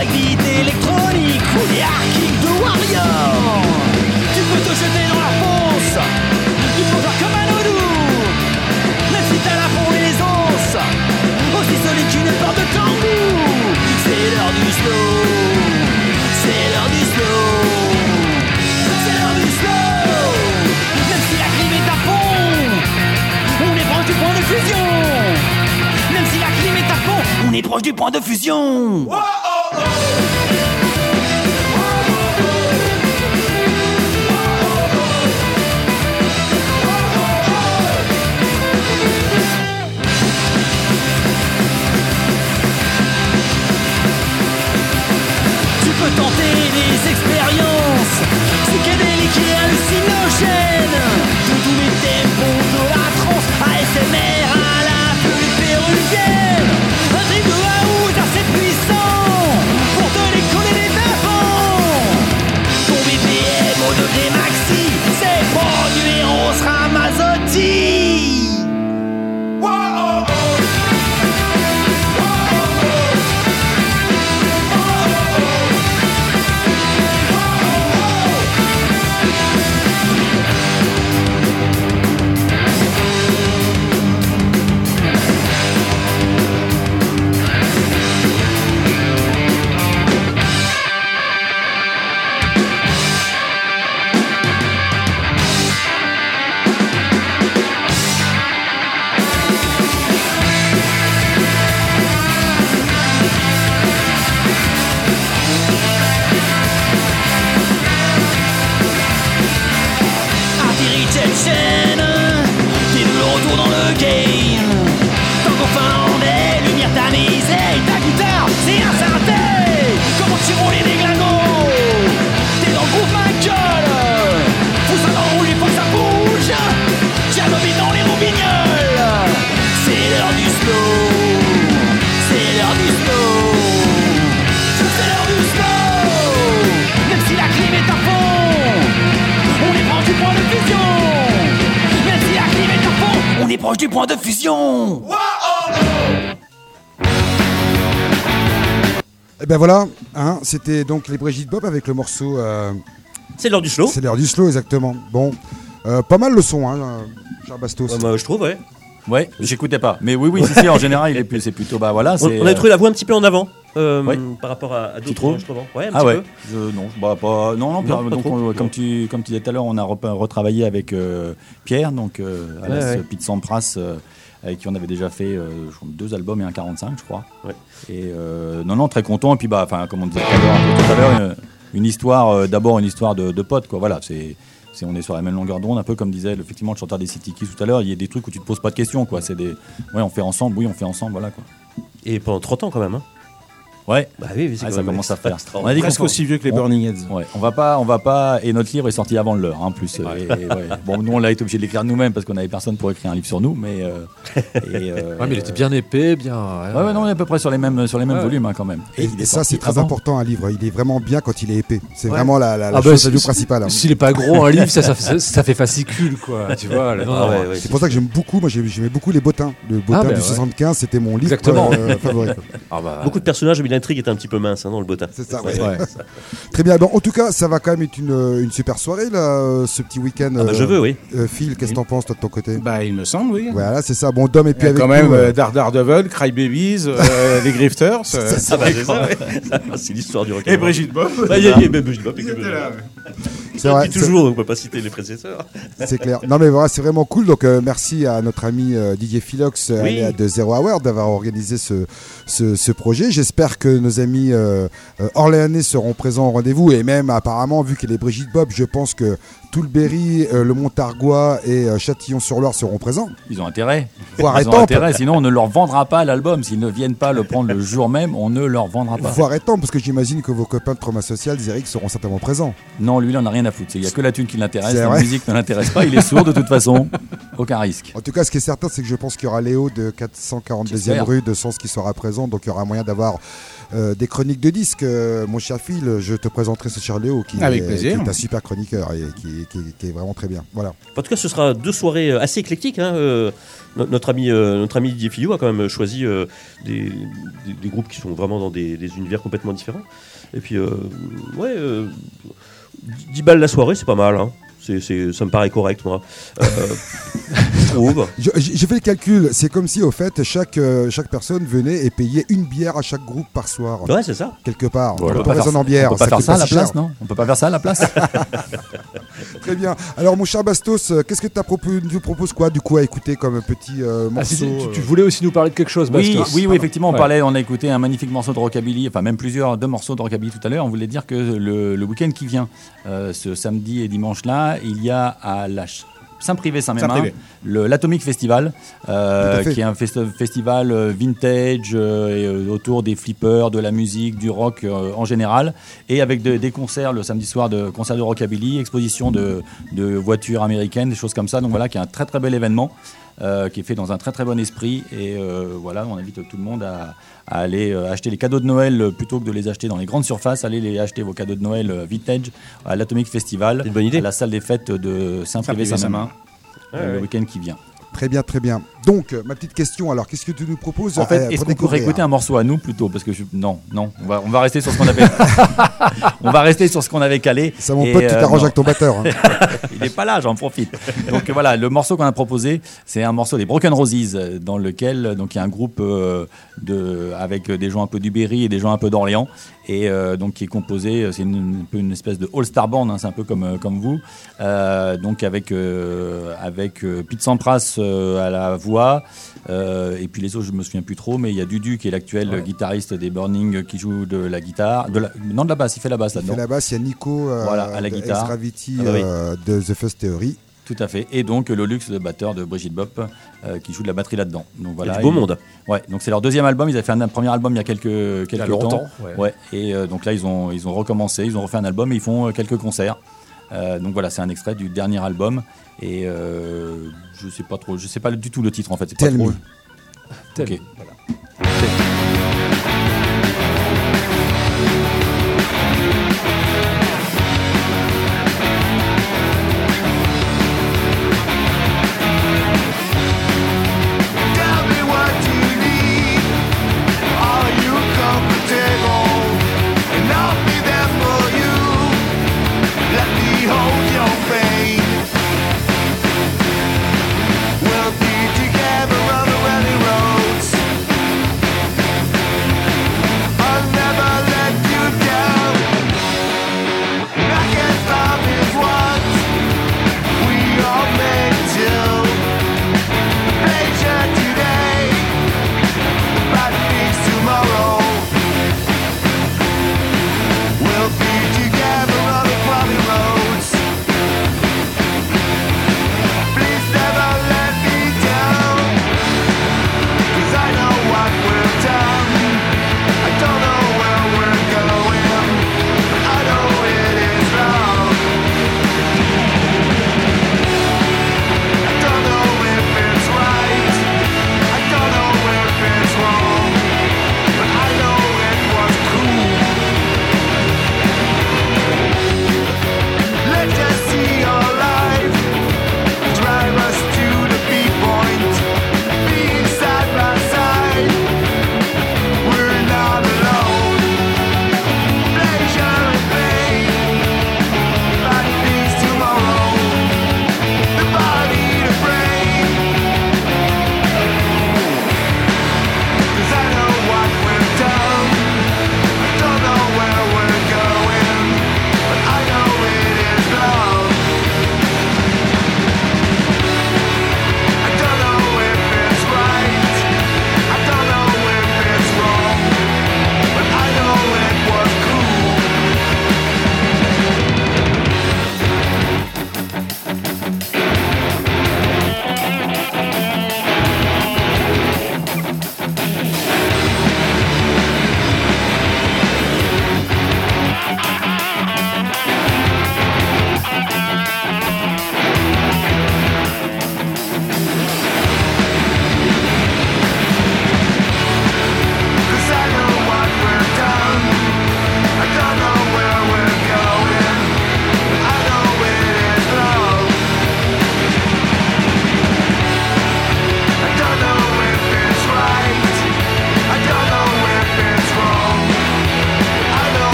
Électroniques Ou des hard kicks de warrior Tu peux te jeter dans la fosse. Du plongeeur comme un odou Même si t'as la peau et les os Aussi solide qu'une porte de kangou C'est l'heure du slow. C'est l'heure du slow. C'est l'heure du slow. Même si la clim est à fond on est proche du point de fusion. Même si la clim est à fond On est proche du point de fusion. Tu peux tenter des expériences. Psychédéliques et hallucinogènes. De tous les tempos de la trance ASMR à la péruvienne shame. Est proche du point de fusion Et ben voilà, hein, c'était donc les Brigitte Bob avec le morceau. euh, C'est l'heure du slow. c'est l'heure du slow, exactement. Bon, euh, pas mal le son, hein, euh, cher Bastos. Ouais, bah, je trouve, ouais. Ouais, j'écoutais pas. Mais oui, oui, si, si, en général, il est plus- c'est plutôt bah voilà. On, c'est, on avait euh, trouvé la voix un petit peu en avant euh, Ouais. par rapport à, à d'autres enregistrements. Ouais, un Ah petit ouais. peu. Je, non, bah, pas, non, non, Non, pas donc, trop. on- Non. comme tu comme tu disais tout à l'heure, on a re- retravaillé avec euh, Pierre, donc euh, Ouais, ouais. Pete Sampras, euh, avec qui on avait déjà fait euh, je deux albums et un 45, je crois. Ouais. Et euh, non, non, très content. Et puis bah, enfin, comme on disait tout à l'heure, un peu tout à l'heure, une histoire, euh, d'abord une histoire de, de potes, quoi. Voilà, c'est c'est- on est sur la même longueur d'onde, un peu comme disait effectivement le chanteur des City Kids tout à l'heure. Il y a des trucs où tu te poses pas de questions, quoi. C'est des, ouais, on fait ensemble, oui, on fait ensemble, voilà, quoi. Et pendant 30 ans quand même. Hein. Ouais. Bah oui, oui, c'est Ouais, quand ça commence à faire. On a dit qu'on Presque aussi vieux que les on- Burning Heads. Ouais, on va pas, on va pas, et notre livre est sorti avant le leur, hein, en plus. Et- et ouais. Bon, nous on l'a été obligé de l'écrire nous-mêmes parce qu'on avait personne pour écrire un livre sur nous, mais. euh, et, euh, Ouais, mais il était bien épais, bien. Ouais, ouais, non, on est à peu près sur les mêmes, sur les mêmes Ouais. volumes hein, quand même. Et, il est et ça, c'est très avant. important un livre. Il est vraiment bien quand il est épais. C'est Ouais. vraiment la, la, la Ah bah, chose principale. hein. S'il est pas gros, un livre, ça, ça, fait- ça fait fascicule, quoi. Tu vois. Ah non, ouais, ouais, C'est pour ça que j'aime beaucoup. Moi, j'ai- j'aimais beaucoup les bottins. Le bottin bah du ouais. 75, c'était mon livre Exactement. euh, favori. Ah Beaucoup de personnages, mais l'intrigue est un petit peu mince hein, dans le botin. C'est ça. ouais. Ouais. Très bien. Bon, en tout cas, ça va quand même être une, une super soirée là, euh, ce petit week-end. Ah bah, euh, je veux, oui. euh, Phil, qu'est-ce que t'en penses toi de ton côté? Bah, il me semble, oui. Voilà, c'est ça. Bon, Dom et puis y a avec quand même nous, euh, euh, Dar Daredevil, Cry Babies, euh, les Grifters euh, Ah bah, c'est ça, ouais. c'est l'histoire du rock. et Brigitte Bob. Bah, il y a- il y a même Brigitte Bob, C'est vrai, toujours, on peut pas citer les prédécesseurs. c'est- clair. Non mais voilà, c'est vraiment cool. Donc euh, merci à notre ami euh, Didier Philox euh, Oui. de Zero Hour d'avoir organisé ce, ce, ce projet. J'espère que nos amis euh, euh, orléanais seront présents au rendez-vous et même apparemment vu qu'elle est Brigitte Bob, je pense que tout le Berry, euh, le Montargois et euh, Châtillon-sur-Loire seront présents. Ils ont intérêt. Voire Ils ont intérêt, sinon on ne leur vendra pas l'album. S'ils ne viennent pas le prendre le jour même, on ne leur vendra pas. Voire Étampes, parce que j'imagine que vos copains de Trauma Social, Zeric, seront certainement présents. Non, lui, il en a rien à foutre. Il n'y a que la thune qui l'intéresse. La musique ne l'intéresse pas. Il est sourd de toute façon. Aucun risque. En tout cas, ce qui est certain, c'est que je pense qu'il y aura Léo de 442e J'espère. rue de Sens qui sera présent. Donc, il y aura moyen d'avoir euh, des chroniques de disques. Euh, mon cher Phil, je te présenterai ce cher Léo qui, Avec est, plaisir. qui est un super chroniqueur et qui, qui- qui est vraiment très bien. Voilà. En tout cas, ce sera deux soirées euh, assez éclectiques. hein, euh, no- notre, ami, euh, notre ami Didier Filou a quand même choisi euh, des, des- des groupes qui sont vraiment dans des, des univers complètement différents. Et puis, euh, ouais, euh, 10 balles la soirée, c'est pas mal. hein. C'est, c'est- ça me paraît correct, moi. Euh. Je- J'ai fait le calcul. C'est comme si, au fait, chaque, euh, chaque personne venait et payait une bière à chaque groupe par soir. Ouais, c'est ça. Quelque part. On peut Pour pas faire en ça- bière. on peut pas faire coûte ça à la si cher. place, non? On peut pas faire ça à la place Très bien. Alors, mon cher Bastos, euh, qu'est-ce que tu propos- nous proposes quoi, du coup, à écouter comme petit euh, Ah, morceau si, tu, tu euh, voulais aussi nous parler de quelque chose, Oui, Bastos oui, oui, effectivement, on Ouais. parlait, on a écouté un magnifique morceau de rockabilly, enfin même plusieurs, deux morceaux de rockabilly tout à l'heure. On voulait dire que le, le week-end qui vient, euh, ce samedi et dimanche là, il y a à la Saint-Privé Saint-Mémin l'Atomic Festival, euh, qui est un fest- festival euh, vintage euh, et, autour des flippers, de la musique, du rock euh, en général, et avec de- des concerts le samedi soir, de concerts de rockabilly, exposition de, de voitures américaines, des choses comme ça. Donc voilà, qui est un très très bel événement. Euh, qui est fait dans un très très bon esprit. Et euh, voilà on invite tout le monde à, à aller euh, acheter les cadeaux de Noël plutôt que de les acheter dans les grandes surfaces allez les acheter vos cadeaux de Noël vintage à l'Atomic Festival bonne idée. à la salle des fêtes de Saint-Privé Saint-Privé, Saint-Mamin Ouais, le week-end qui vient Très bien, très bien. Donc, euh, ma petite question, alors, qu'est-ce que tu nous proposes En euh, fait, pour est-ce qu'on pourrait écouter un morceau à nous plutôt Parce que je... non, non, on va, on va rester sur ce qu'on avait. on va rester sur ce qu'on avait calé. Ça, mon pote, tu euh, t'arranges avec ton batteur. hein. Il n'est pas là, j'en profite. Donc euh, voilà, le morceau qu'on a proposé, c'est un morceau des Broken Roses, euh, dans lequel euh, donc il y a un groupe euh, de avec des gens un peu du Berry et des gens un peu d'Orléans, et euh, donc qui est composé, euh, c'est une, un peu une espèce de all-star band, hein, c'est un peu comme euh, comme vous, Euh, donc avec euh, avec euh, Pete Sampras euh, à la voix. euh, et puis les autres, je me souviens plus trop, mais il y a Dudu qui est l'actuel Ouais. guitariste des Burning qui joue de la guitare, de la, non de la basse, il fait la basse Il fait là-dedans. la basse, il y a Nico euh, Voilà, à la de guitare. Ex-Gravity, Ah bah oui. euh, de The First Theory. Tout à fait. Et donc le luxe de batteur de Brigitte Bop euh, qui joue de la batterie là-dedans. Donc Il y voilà. a du beau Et- monde. Ouais. Donc c'est leur deuxième album. Ils avaient fait un, un premier album il y a quelques quelques Il y a temps. longtemps. ouais. Ouais. Et euh, donc là ils ont ils ont recommencé. Ils ont refait un album et ils font euh, quelques concerts. Euh, donc voilà, c'est un extrait du dernier album. Et euh, je sais pas trop. Je sais pas du tout le titre en fait. C'est pas Tell trop. me. Tel- Ok. voilà. Tell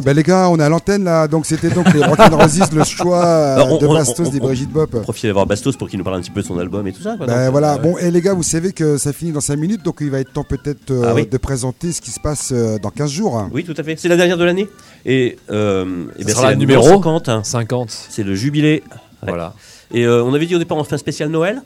voilà. Ben, les gars, on est à l'antenne là. Donc, c'était donc les Rock and Roses, le choix euh, on- de on- Bastos on- des on- Brigitte Bop. Profitez d'avoir Bastos pour qu'il nous parle un petit peu de son album et tout ça. quoi. Ben Donc, voilà, euh, bon, et les gars, vous savez que ça finit dans 5 minutes, donc il va être temps peut-être euh, Ah oui. de présenter ce qui se passe euh, dans 15 jours. Oui, tout à fait. C'est la dernière de l'année. Et, euh, eh ben, sera c'est la numéro 50. hein. 50. C'est le jubilé. Ouais. Voilà. Et euh, on avait dit au départ on fait un spécial Noël.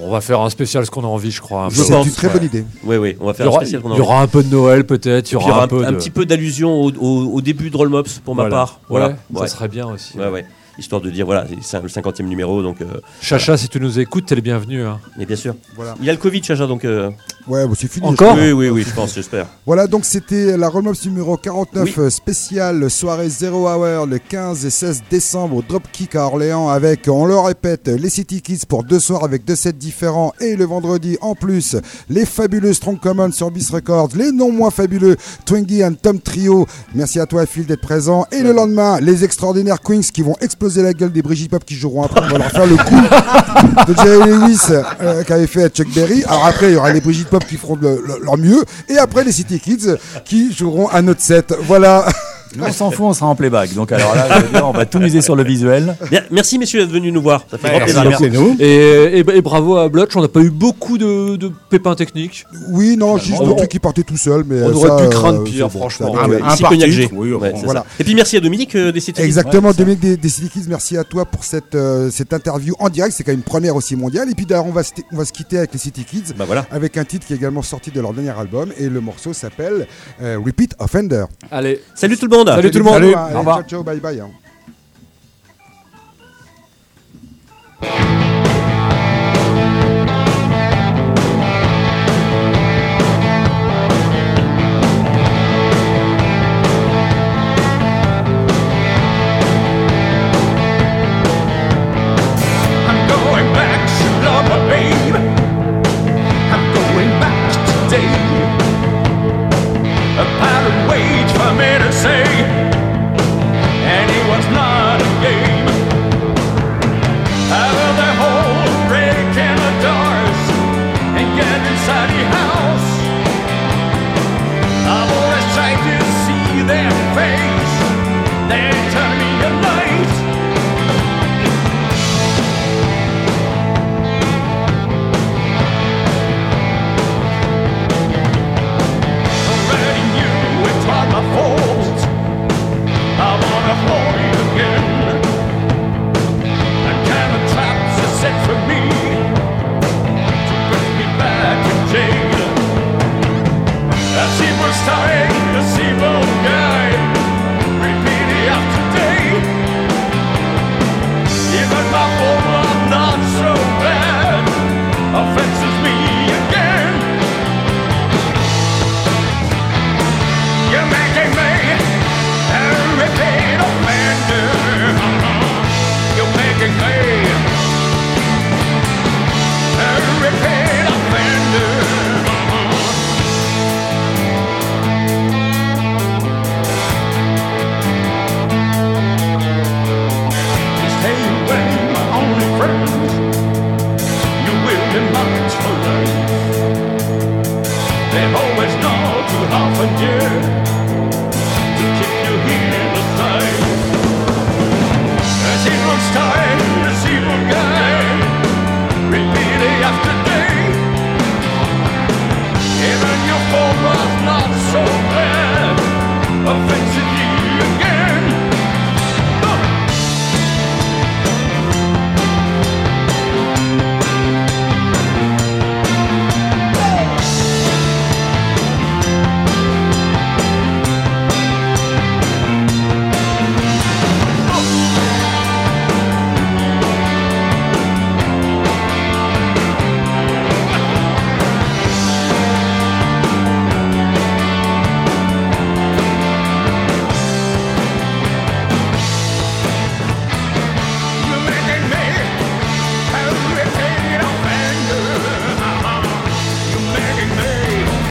On va faire un spécial ce qu'on a envie, je crois. un Je peu. C'est pense, une très ouais. bonne idée. Oui, oui, on va Il y faire un aura, spécial qu'on a il y aura un peu de Noël peut-être, il y aura un peu un, de... petit peu d'allusion au, au- au début de Roll Mops pour ma Voilà. part. Ouais, Voilà. ça serait bien aussi. Ouais, ouais. Histoire de dire, voilà, c'est le 50e numéro, donc. euh, Chacha, si tu nous écoutes, t'es le bienvenu. hein. mais bien sûr. Voilà. Il y a le Covid, Chacha, donc. euh, Ouais, bon, c'est fini. Encore Oui, oui, oui, je pense, j'espère. Voilà, donc c'était la Remops numéro 49 Oui. spéciale soirée 0 Hour le 15 et 16 décembre au Dropkick à Orléans avec, on le répète, les City Kids pour deux soirs avec deux sets différents et le vendredi en plus les fabuleux Strong Common sur Bis Records, les non moins fabuleux Twingy and Tom Trio. Merci à toi Phil d'être présent. Et le lendemain, les extraordinaires Queens qui vont exploser la gueule des Brigitte Pop qui joueront après. On va leur faire le coup de Jerry Lewis euh, qu'avait fait Chuck Berry. Alors après, il y aura les Brigitte Pop qui feront le- leur mieux. Et après, les City Kids qui joueront un autre set. Voilà. Nous, on s'en fout, on sera en playback. Donc alors là, je veux dire, on va tout miser sur le visuel. Bien, merci, messieurs, d'être venus nous voir. Ça fait grand Merci, plaisir. Et, et- et bravo à Blotch, on n'a pas eu beaucoup de, de pépins techniques. Oui, non, juste le truc qui partait tout seul. Mais on aurait pu craindre euh, pire, c'est bon, franchement. ça Ah, Un ici, par Cognac titre, G. oui, Ouais, voilà. Et puis merci à Dominique euh, des City Kids. Exactement, Ouais. Dominique des, des City Kids, merci à toi pour cette, euh, cette interview en direct. C'est quand même une première aussi mondiale. Et puis d'ailleurs, on va, se- on va se quitter avec les City Kids Bah voilà. avec un titre qui est également sorti de leur dernier album. Et le morceau s'appelle euh, Repeat Offender. Allez, Salut tout le monde. Salut tout le monde. Au ciao, revoir. ciao, bye bye.